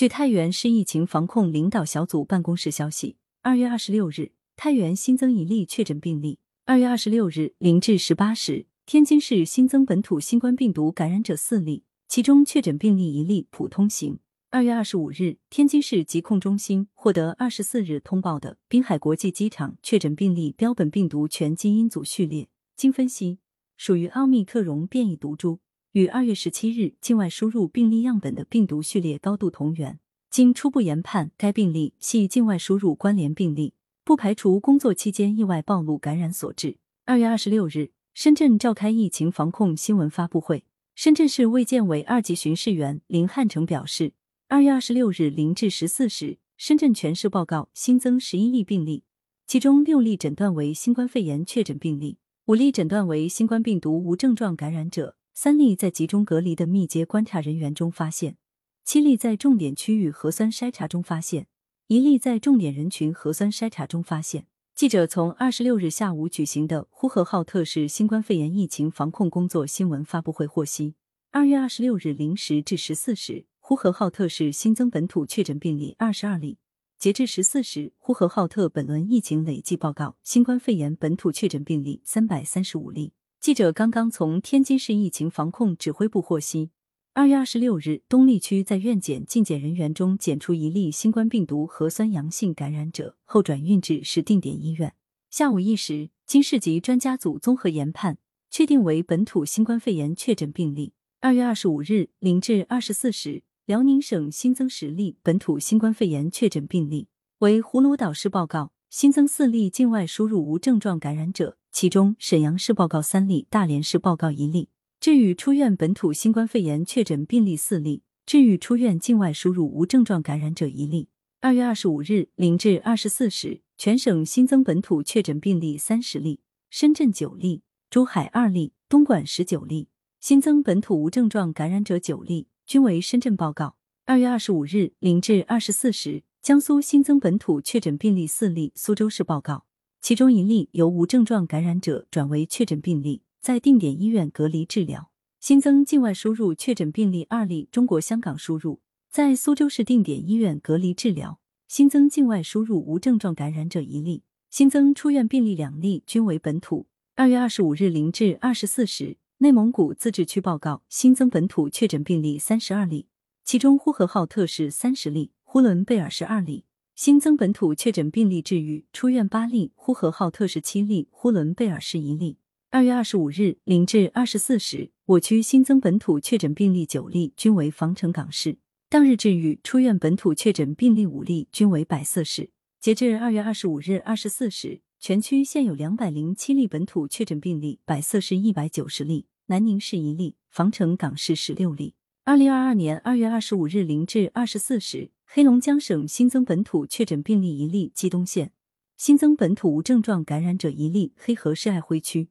据太原市疫情防控领导小组办公室消息，二月二十六日，太原新增一例确诊病例。二月二十六日零至十八时，天津市新增本土新冠病毒感染者四例，其中确诊病例一例普通型。二月二十五日，天津市疾控中心获得二十四日通报的滨海国际机场确诊病例标本病毒全基因组序列，经分析属于奥密克戎变异毒株，与二月十七日境外输入病例样本的病毒序列高度同源。经初步研判，该病例系境外输入关联病例。不排除工作期间意外暴露感染所致。二月二十六日，深圳召开疫情防控新闻发布会。深圳市卫健委二级巡视员林汉成表示，二月二十六日零至十四时，深圳全市报告新增十一例病例，其中六例诊断为新冠肺炎确诊病例，五例诊断为新冠病毒无症状感染者，三例在集中隔离的密接观察人员中发现，七例在重点区域核酸筛查中发现。一例在重点人群核酸筛查中发现。记者从二十六日下午举行的呼和浩特市新冠肺炎疫情防控工作新闻发布会获悉，二月二十六日零时至十四时，呼和浩特市新增本土确诊病例二十二例。截至十四时，呼和浩特本轮疫情累计报告新冠肺炎本土确诊病例三百三十五例。记者刚刚从天津市疫情防控指挥部获悉。二月二十六日，东丽区在院检进检人员中检出一例新冠病毒核酸阳性感染者，后转运至市定点医院。下午一时，经市级专家组综合研判，确定为本土新冠肺炎确诊病例。二月二十五日零至二十四时，辽宁省新增十例本土新冠肺炎确诊病例，为葫芦岛市报告新增四例境外输入无症状感染者，其中沈阳市报告三例，大连市报告一例。治愈出院本土新冠肺炎确诊病例四例，治愈出院境外输入无症状感染者一例。二月二十五日零至二十四时，全省新增本土确诊病例三十例，深圳九例，珠海二例，东莞十九例。新增本土无症状感染者九例，均为深圳报告。二月二十五日零至二十四时，江苏新增本土确诊病例四例，苏州市报告，其中一例由无症状感染者转为确诊病例。在定点医院隔离治疗，新增境外输入确诊病例二例，中国香港输入，在苏州市定点医院隔离治疗，新增境外输入无症状感染者一例，新增出院病例两例，均为本土。二月二十五日零至二十四时，内蒙古自治区报告新增本土确诊病例三十二例，其中呼和浩特市三十例，呼伦贝尔市二例。新增本土确诊病例治愈出院八例，呼和浩特市七例，呼伦贝尔市一例。二月二十五日零至二十四时，我区新增本土确诊病例九例，均为防城港市。当日治愈出院本土确诊病例五例，均为百色市。截至二月二十五日二十四时，全区现有两百零七例本土确诊病例，百色市一百九十例，南宁市一例，防城港市十六例。二零二二年二月二十五日零至二十四时，黑龙江省新增本土确诊病例一例，鸡东县新增本土无症状感染者一例，黑河市爱辉区。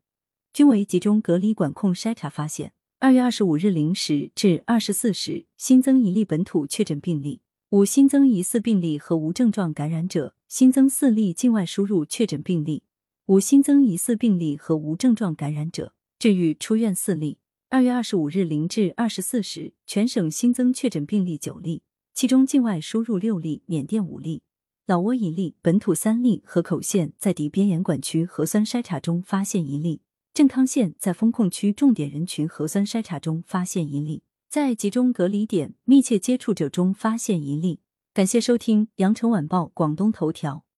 均为集中隔离管控筛查发现。二月二十五日零时至二十四时，新增一例本土确诊病例，五新增疑似病例和无症状感染者，新增四例境外输入确诊病例，五新增疑似病例和无症状感染者，治愈出院四例。二月二十五日零至二十四时，全省新增确诊病例九例，其中境外输入六例，缅甸五例，老挝一例，本土三例。河口县在敌边沿管区核酸筛查中发现一例。镇康县在封控区重点人群核酸筛查中发现一例，在集中隔离点密切接触者中发现一例。感谢收听羊城晚报广东头条。